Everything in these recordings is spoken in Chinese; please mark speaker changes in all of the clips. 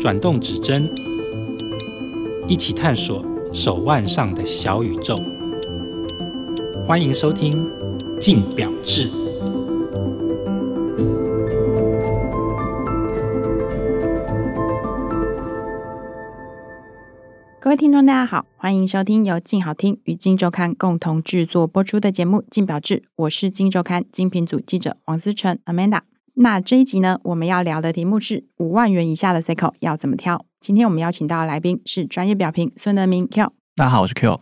Speaker 1: 转动指针，一起探索手腕上的小宇宙。欢迎收听《镜表志》。
Speaker 2: 各位听众，大家好，欢迎收听由静好听与镜周刊共同制作播出的节目《镜表志》，我是镜周刊精品组记者王思成 Amanda。那这一集呢，我们要聊的题目是五万元以下的 circle 要怎么挑？今天我们邀请到的来宾是专业表评孙德明 Q。
Speaker 3: 大家好，我是 Q。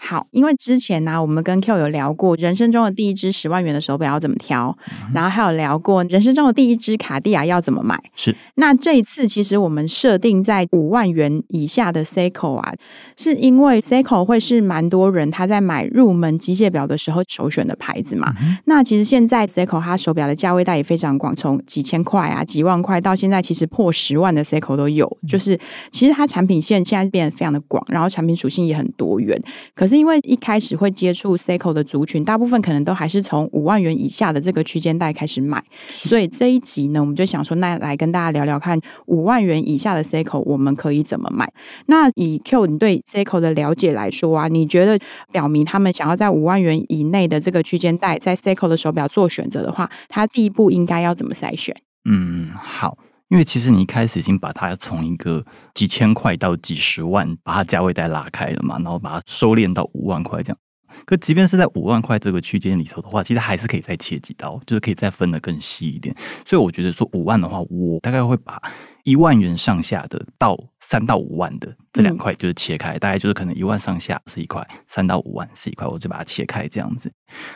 Speaker 2: 好，因为之前呢、啊，我们跟 Q 有聊过人生中的第一只十万元的手表要怎么挑，嗯、然后还有聊过人生中的第一只卡地亚要怎么买。
Speaker 3: 是，
Speaker 2: 那这一次其实我们设定在五万元以下的 Seiko 啊，是因为 Seiko 会是蛮多人他在买入门机械表的时候首选的牌子嘛。嗯、那其实现在 Seiko 它手表的价位带也非常广，从几千块啊、几万块到现在其实破十万的 Seiko 都有。嗯、就是其实它产品线现在变得非常的广，然后产品属性也很多元。可可是因为一开始会接触 Seiko 的族群，大部分可能都还是从五万元以下的这个区间带开始买，所以这一集呢，我们就想说，那来跟大家聊聊看，五万元以下的 Seiko 我们可以怎么买？那以 Q 你对 Seiko 的了解来说啊，你觉得表明他们想要在五万元以内的这个区间带，在 Seiko 的手表做选择的话，他第一步应该要怎么筛选？
Speaker 3: 嗯，好。因为其实你一开始已经把它从一个几千块到几十万，把它价位带拉开了嘛，然后把它收敛到五万块这样。可即便是在五万块这个区间里头的话，其实还是可以再切几刀，就是可以再分得更细一点。所以我觉得说五万的话，我大概会把。一万元上下的到三到五万的这两块就是切开，嗯、大概就是可能一万上下是一块，三到五万是一块，我就把它切开这样子。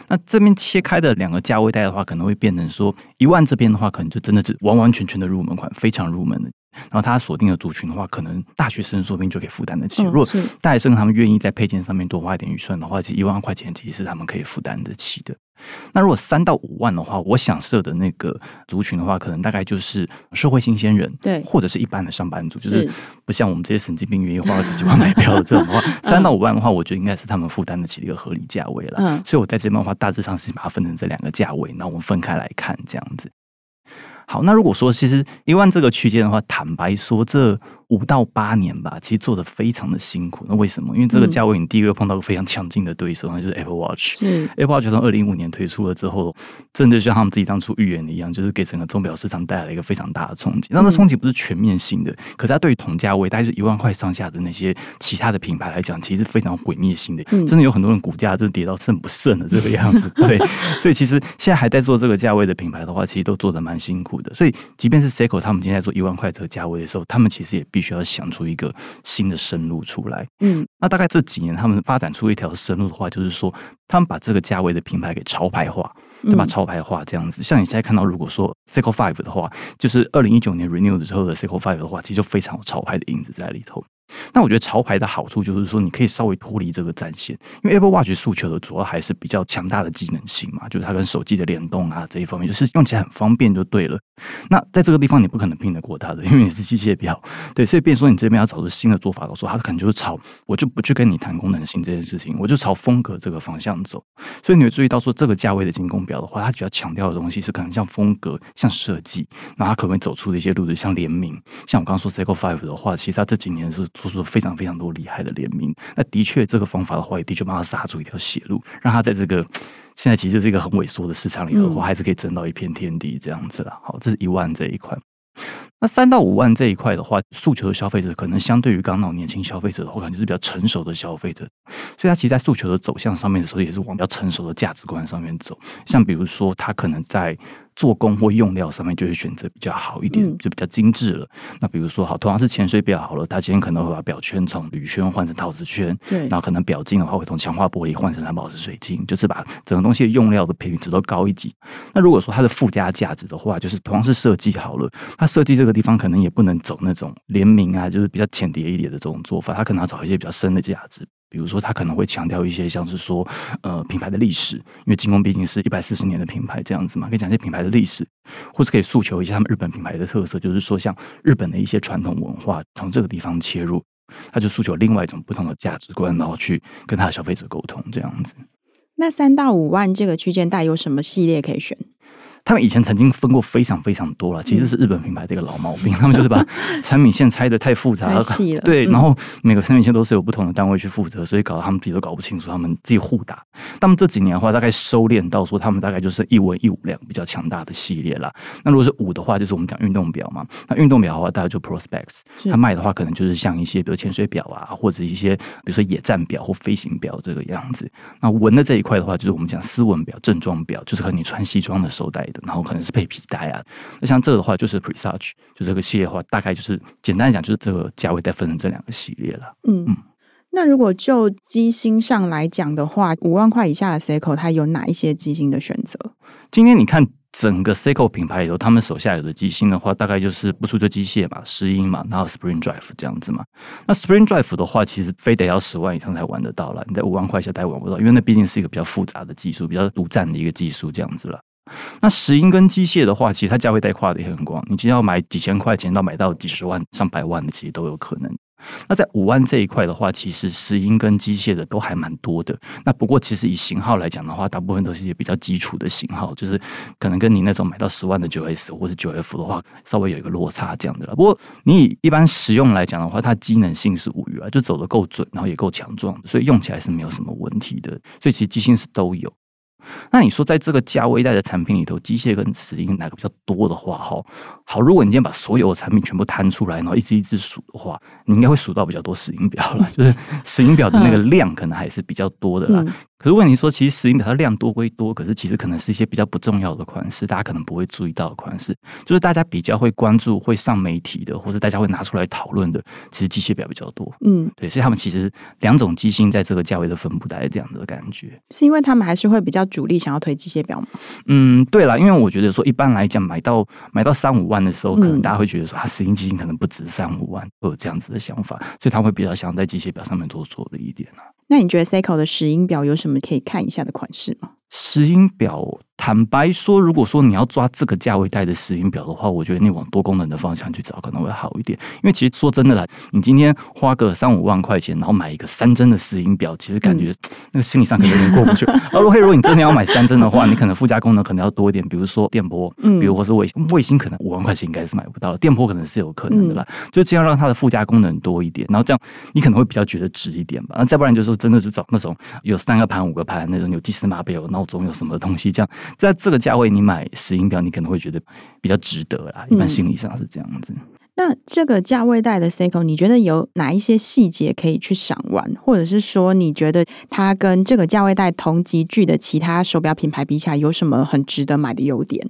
Speaker 3: 那这边切开的两个价位带的话，可能会变成说一万这边的话，可能就真的是完完全全的入门款，非常入门的。然后他锁定的族群的话，可能大学生说不定就可以负担得起。如果大学生他们愿意在配件上面多花一点预算的话，其实一万块钱其实是他们可以负担得起的。那如果三到五万的话，我想设的那个族群的话，可能大概就是社会新鲜人，
Speaker 2: 对，
Speaker 3: 或者是一般的上班族，就是不像我们这些神经病愿意花二十几万买票的这种的话，三到五万的话，我觉得应该是他们负担得起的一个合理价位了。嗯，所以我在这边的话，大致上是把它分成这两个价位，那我们分开来看这样子。好，那如果说其实一万这个区间的话，坦白说这。五到八年吧，其实做的非常的辛苦。那为什么？因为这个价位，你第一个碰到个非常强劲的对手，那、嗯、就是 Apple Watch。嗯，Apple Watch 从二零一五年推出了之后，真的像他们自己当初预言的一样，就是给整个钟表市场带来了一个非常大的冲击。那这冲击不是全面性的，嗯、可是它对于同价位，大概是一万块上下的那些其他的品牌来讲，其实是非常毁灭性的。嗯、真的有很多人股价就跌到剩不剩的这个样子。对，所以其实现在还在做这个价位的品牌的话，其实都做的蛮辛苦的。所以即便是 Seiko 他们今天在做一万块这个价位的时候，他们其实也必须要想出一个。新的生路出来，嗯，那大概这几年他们发展出一条生路的话，就是说他们把这个价位的品牌给潮牌化，对吧？潮牌化这样子，像你现在看到，如果说 Cycle Five 的话，就是二零一九年 Renew 的时候的 Cycle Five 的话，其实就非常有潮牌的影子在里头。那我觉得潮牌的好处就是说，你可以稍微脱离这个战线，因为 Apple Watch 诉求的主要还是比较强大的技能性嘛，就是它跟手机的联动啊这一方面，就是用起来很方便就对了。那在这个地方你不可能拼得过它的，因为你是机械表，对，所以变说你这边要找出新的做法的时候，它可能就是朝我就不去跟你谈功能性这件事情，我就朝风格这个方向走。所以你会注意到说，这个价位的精工表的话，它比较强调的东西是可能像风格、像设计，那它可能会走出的一些路子，像联名，像我刚刚说 Seiko Five 的话，其实它这几年是做出了非常非常多厉害的联名。那的确这个方法的话，也的确帮他杀出一条血路，让他在这个。现在其实是一个很萎缩的市场里头的话，还是可以争到一片天地这样子啦。好，这是一万这一块。那三到五万这一块的话，诉求的消费者可能相对于刚刚那种年轻消费者的话，可能就是比较成熟的消费者。所以，他其实，在诉求的走向上面的时候，也是往比较成熟的价值观上面走。像比如说，他可能在。做工或用料上面就会选择比较好一点，就比较精致了。嗯、那比如说，好，同样是潜水表好了，它今天可能会把表圈从铝圈换成陶瓷圈，对，然后可能表镜的话会从强化玻璃换成蓝宝石水晶，就是把整个东西的用料的品质都高一级。那如果说它的附加价值的话，就是同样是设计好了，它设计这个地方可能也不能走那种联名啊，就是比较浅碟一点的这种做法，它可能要找一些比较深的价值。比如说，他可能会强调一些像是说，呃，品牌的历史，因为精工毕竟是一百四十年的品牌这样子嘛，可以讲一些品牌的历史，或是可以诉求一下他们日本品牌的特色，就是说像日本的一些传统文化，从这个地方切入，他就诉求另外一种不同的价值观，然后去跟他的消费者沟通这样子。
Speaker 2: 那三到五万这个区间带有什么系列可以选？
Speaker 3: 他们以前曾经分过非常非常多了，其实是日本品牌的一个老毛病，他们就是把 产品线拆的太复杂了，对，然后每个产品线都是有不同的单位去负责，所以搞得他们自己都搞不清楚，他们自己互打。他们这几年的话，大概收敛到说，他们大概就是一文一武两比较强大的系列了。那如果是武的话，就是我们讲运动表嘛，那运动表的话，大概就 Prospects，他卖的话可能就是像一些比如潜水表啊，或者一些比如说野战表或飞行表这个样子。那文的这一块的话，就是我们讲斯文表、正装表，就是和你穿西装的时候戴的，然后可能是配皮带啊。那像这个的话，就是 Presage，就这个系列的话，大概就是简单来讲，就是这个价位再分成这两个系列了。嗯嗯。
Speaker 2: 那如果就机芯上来讲的话，五万块以下的 Seiko 它有哪一些机芯的选择？
Speaker 3: 今天你看整个 Seiko 品牌里头，他们手下有的机芯的话，大概就是不出机械嘛，石英嘛，然后 Spring Drive 这样子嘛。那 Spring Drive 的话，其实非得要十万以上才玩得到了，你在五万块以下大概玩不到，因为那毕竟是一个比较复杂的技术，比较独占的一个技术这样子了。那石英跟机械的话，其实它价位带跨的也很广，你今天要买几千块钱到买到几十万、上百万的，其实都有可能。那在五万这一块的话，其实石英跟机械的都还蛮多的。那不过其实以型号来讲的话，大部分都是一些比较基础的型号，就是可能跟你那种买到十万的九 S 或是九 F 的话，稍微有一个落差这样的了。不过你以一般实用来讲的话，它机能性是无虞啊，就走得够准，然后也够强壮，所以用起来是没有什么问题的。所以其实机芯是都有。那你说，在这个价位带的产品里头，机械跟石英哪个比较多的话，哈，好，如果你今天把所有的产品全部摊出来，然后一只一只数的话，你应该会数到比较多石英表了，就是石英表的那个量可能还是比较多的啦。可是问题说，其实石英表它量多归多，可是其实可能是一些比较不重要的款式，大家可能不会注意到的款式，就是大家比较会关注、会上媒体的，或者大家会拿出来讨论的，其实机械表比较多。嗯，对，所以他们其实两种机芯在这个价位的分布，大概这样的感觉。
Speaker 2: 是因为他们还是会比较主力想要推机械表吗？
Speaker 3: 嗯，对了，因为我觉得说一般来讲，买到买到三五万的时候，可能大家会觉得说，他石英机芯可能不值三五万，会有这样子的想法，所以他会比较想在机械表上面多做了一点呢。
Speaker 2: 那你觉得 Seiko 的石英表有什么可以看一下的款式吗？
Speaker 3: 石英表。坦白说，如果说你要抓这个价位带的石英表的话，我觉得你往多功能的方向去找可能会好一点。因为其实说真的啦，你今天花个三五万块钱，然后买一个三针的石英表，其实感觉 那个心理上可能有点过不去。而如果如果你真的要买三针的话，你可能附加功能可能要多一点，比如说电波，嗯，比如或是卫星，卫星可能五万块钱应该是买不到，电波可能是有可能的啦。就尽量让它的附加功能多一点，然后这样你可能会比较觉得值一点吧。那再不然就是说真的是找那种有三个盘、五个盘那种，有计时码表、有闹钟、有什么东西，这样在这个价位。你买石英表，你可能会觉得比较值得啦。一般心理上是这样子。嗯、
Speaker 2: 那这个价位带的 Seiko，你觉得有哪一些细节可以去赏玩，或者是说，你觉得它跟这个价位带同级距的其他手表品牌比起来，有什么很值得买的优点？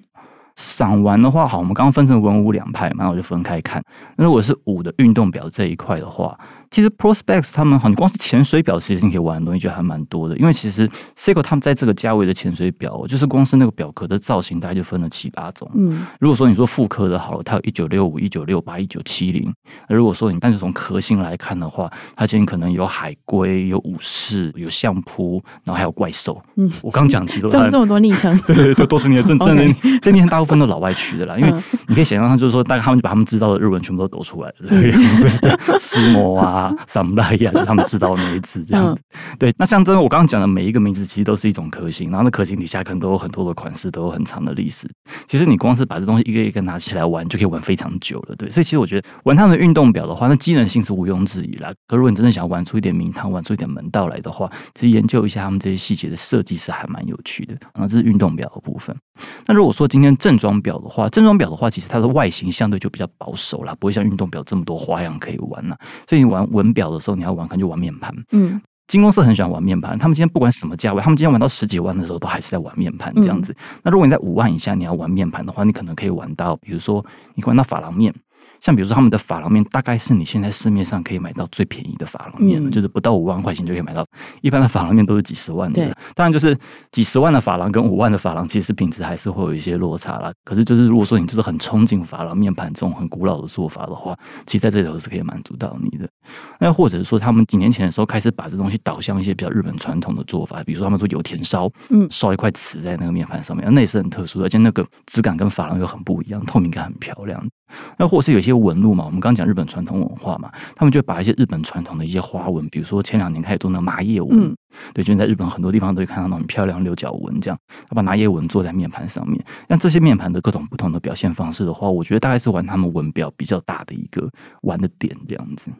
Speaker 3: 赏玩的话，好，我们刚刚分成文武两派嘛，那我就分开看。那如果是武的运动表这一块的话。其实 Prospects 他们好，你光是潜水表其实你可以玩的东西就还蛮多的。因为其实 Seiko 他们在这个价位的潜水表，就是光是那个表壳的造型，大概就分了七八种。嗯，如果说你说复刻的好了，它有一九六五、一九六八、一九七零。那如果说你单纯从壳型来看的话，它今天可能有海龟、有武士、有相扑，然后还有怪兽。嗯，我刚讲其实
Speaker 2: 这么这么多 昵称，
Speaker 3: 对对对，都是你的真真的。这昵称大部分都老外取的啦，因为你可以想象，就是说大概他们就把他们知道的日文全部都抖出来了，这个样子。啊。什么来呀？就他们知道的那一次这样子，对。那像真的，我刚刚讲的每一个名字，其实都是一种壳型，然后那壳型底下可能都有很多的款式，都有很长的历史。其实你光是把这东西一个一个拿起来玩，就可以玩非常久了，对。所以其实我觉得玩他们的运动表的话，那机能性是毋庸置疑啦。可如果你真的想要玩出一点名堂，玩出一点门道来的话，其实研究一下他们这些细节的设计是还蛮有趣的。然后这是运动表的部分。那如果说今天正装表的话，正装表的话，其实它的外形相对就比较保守啦，不会像运动表这么多花样可以玩啦。所以你玩文表的时候，你要玩，可能就玩面盘。嗯，金公司很喜欢玩面盘，他们今天不管什么价位，他们今天玩到十几万的时候，都还是在玩面盘这样子。嗯、那如果你在五万以下，你要玩面盘的话，你可能可以玩到，比如说你玩到珐琅面。像比如说他们的珐琅面，大概是你现在市面上可以买到最便宜的珐琅面，嗯、就是不到五万块钱就可以买到。一般的珐琅面都是几十万的，对当然就是几十万的珐琅跟五万的珐琅，其实品质还是会有一些落差啦。可是就是如果说你就是很憧憬珐琅面盘这种很古老的做法的话，其实在这里头是可以满足到你的。那或者是说他们几年前的时候开始把这东西导向一些比较日本传统的做法，比如说他们说油田烧，嗯，烧一块瓷在那个面盘上面，那也是很特殊的，而且那个质感跟珐琅又很不一样，透明感很漂亮。那或者是有一些纹路嘛，我们刚刚讲日本传统文化嘛，他们就把一些日本传统的一些花纹，比如说前两年开始做那个麻叶纹，嗯、对，就在日本很多地方都会看到那种漂亮六角纹，这样，他把麻叶纹做在面盘上面。那这些面盘的各种不同的表现方式的话，我觉得大概是玩他们纹表比较大的一个玩的点，这样子。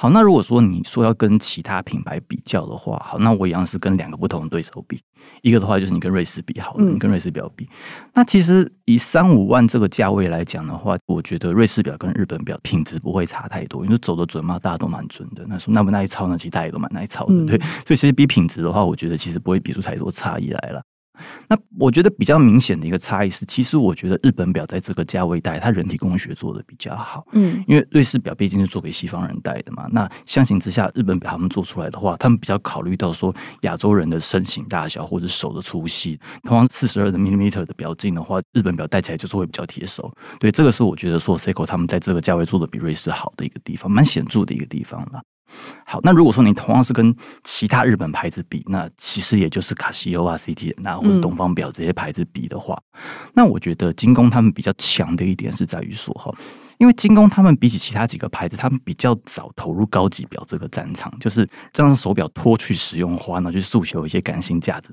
Speaker 3: 好，那如果说你说要跟其他品牌比较的话，好，那我一样是跟两个不同的对手比。一个的话就是你跟瑞士比，好了，你跟瑞士表比。嗯、那其实以三五万这个价位来讲的话，我觉得瑞士表跟日本表品质不会差太多，因为走得准嘛，大家都蛮准的。那说耐不耐操呢？其实大家也都蛮耐操的，嗯、对。所以其实比品质的话，我觉得其实不会比出太多差异来了。那我觉得比较明显的一个差异是，其实我觉得日本表在这个价位带，它人体工学做的比较好。嗯，因为瑞士表毕竟是做给西方人戴的嘛。那相形之下，日本表他们做出来的话，他们比较考虑到说亚洲人的身形大小或者手的粗细。同样四十二的 millimeter 的表径的话，日本表戴起来就是会比较贴手。对，这个是我觉得说 Seiko 他们在这个价位做的比瑞士好的一个地方，蛮显著的一个地方了。好，那如果说你同样是跟其他日本牌子比，那其实也就是卡西欧啊、CTN 啊或者东方表这些牌子比的话，嗯、那我觉得精工他们比较强的一点是在于说哈。因为精工他们比起其他几个牌子，他们比较早投入高级表这个战场，就是将手表脱去实用化，呢去诉求一些感性价值。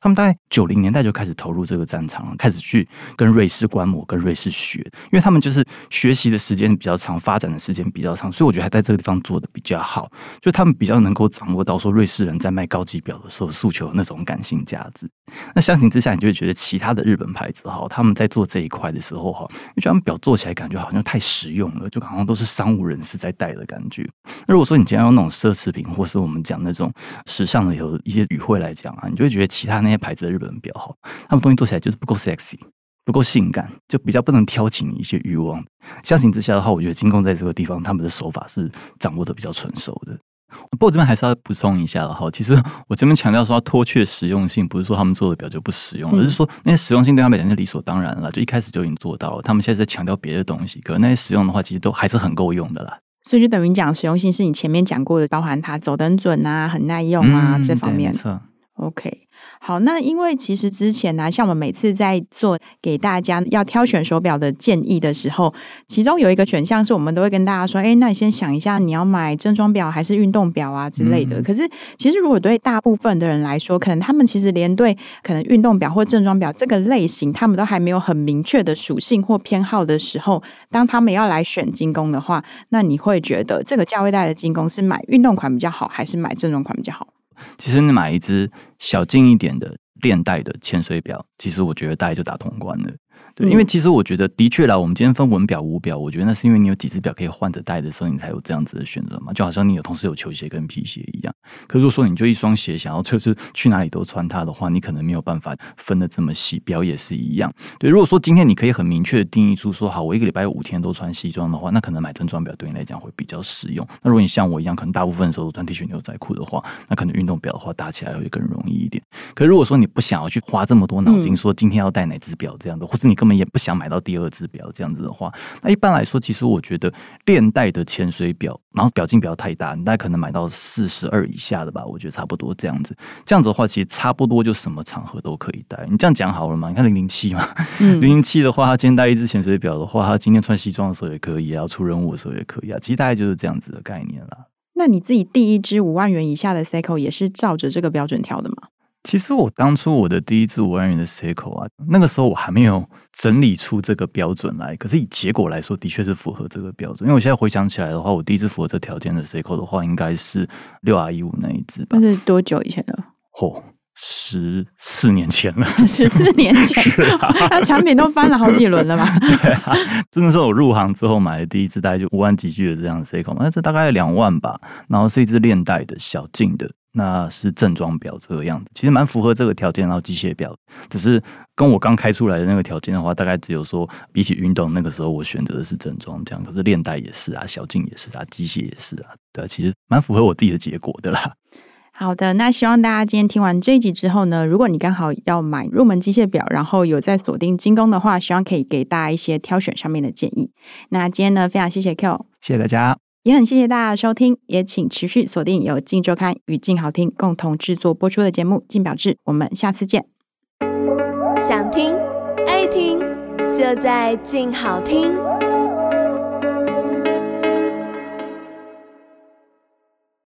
Speaker 3: 他们大概九零年代就开始投入这个战场了，开始去跟瑞士观摩、跟瑞士学，因为他们就是学习的时间比较长，发展的时间比较长，所以我觉得还在这个地方做的比较好。就他们比较能够掌握到说瑞士人在卖高级表的时候诉求那种感性价值。那相形之下，你就会觉得其他的日本牌子哈，他们在做这一块的时候哈，你觉得他们表做起来感觉好像太实用了，就好像都是商务人士在戴的感觉。那如果说你今天用那种奢侈品，或是我们讲那种时尚的有一些语汇来讲啊，你就会觉得其他那些牌子的日本比较好，他们东西做起来就是不够 sexy，不够性感，就比较不能挑起你一些欲望。相形之下的话，我觉得金工在这个地方他们的手法是掌握的比较纯熟的。不过这边还是要补充一下了哈，其实我这边强调说要脱却实用性，不是说他们做的表就不实用，而是说那些实用性对他们来讲是理所当然了，就一开始就已经做到了。他们现在在强调别的东西，可能那些实用的话，其实都还是很够用的啦。
Speaker 2: 所以就等于讲实用性是你前面讲过的，包含它走得很准啊，很耐用啊、嗯、这方面。没错。OK。好，那因为其实之前呢、啊，像我们每次在做给大家要挑选手表的建议的时候，其中有一个选项是我们都会跟大家说，哎，那你先想一下，你要买正装表还是运动表啊之类的。嗯、可是，其实如果对大部分的人来说，可能他们其实连对可能运动表或正装表这个类型，他们都还没有很明确的属性或偏好的时候，当他们要来选精工的话，那你会觉得这个价位带的精工是买运动款比较好，还是买正装款比较好？
Speaker 3: 其实你买一只小径一点的链带的潜水表，其实我觉得大概就打通关了。对，因为其实我觉得，的确啦，我们今天分文表、武表，我觉得那是因为你有几只表可以换着戴的时候，你才有这样子的选择嘛。就好像你有同时有球鞋跟皮鞋一样。可如果说你就一双鞋，想要就是去哪里都穿它的话，你可能没有办法分得这么细。表也是一样。对，如果说今天你可以很明确的定义出说，好，我一个礼拜有五天都穿西装的话，那可能买正装表对你来讲会比较实用。那如果你像我一样，可能大部分的时候都穿 T 恤牛仔裤的话，那可能运动表的话搭起来会更容易一点。可如果说你不想要去花这么多脑筋，说今天要戴哪只表这样的，或者你根本也不想买到。第二只表这样子的话，那一般来说，其实我觉得链带的潜水表，然后表径不要太大，你大概可能买到四十二以下的吧，我觉得差不多这样子。这样子的话，其实差不多就什么场合都可以戴。你这样讲好了吗？你看零零七嘛，零零七的话，他今天戴一只潜水表的话，他今天穿西装的时候也可以，要出任务的时候也可以啊。其实大概就是这样子的概念啦。
Speaker 2: 那你自己第一只五万元以下的 Seiko 也是照着这个标准挑的吗？
Speaker 3: 其实我当初我的第一支五万元的 Seiko 啊，那个时候我还没有整理出这个标准来。可是以结果来说，的确是符合这个标准。因为我现在回想起来的话，我第一支符合这条件的 Seiko 的话，应该是六 R 一五那一支吧？
Speaker 2: 那是多久以前了？
Speaker 3: 哦，十四年前了。
Speaker 2: 十四年前，是啊，那产品都翻了好几轮了吧？
Speaker 3: 对啊，真的是我入行之后买的第一支，大概就五万几句的这样的 Seiko，那这大概两万吧。然后是一支链带的小径的。那是正装表这个样子，其实蛮符合这个条件。然后机械表，只是跟我刚开出来的那个条件的话，大概只有说比起运动那个时候，我选择的是正装这样。可是链带也是啊，小径也是啊，机械也是啊，对啊，其实蛮符合我自己的结果的啦。
Speaker 2: 好的，那希望大家今天听完这一集之后呢，如果你刚好要买入门机械表，然后有在锁定精工的话，希望可以给大家一些挑选上面的建议。那今天呢，非常谢谢 Q，
Speaker 3: 谢谢大家。
Speaker 2: 也很谢谢大家的收听，也请持续锁定由静周刊与静好听共同制作播出的节目《静表志》，我们下次见。想听爱听，就在静好听。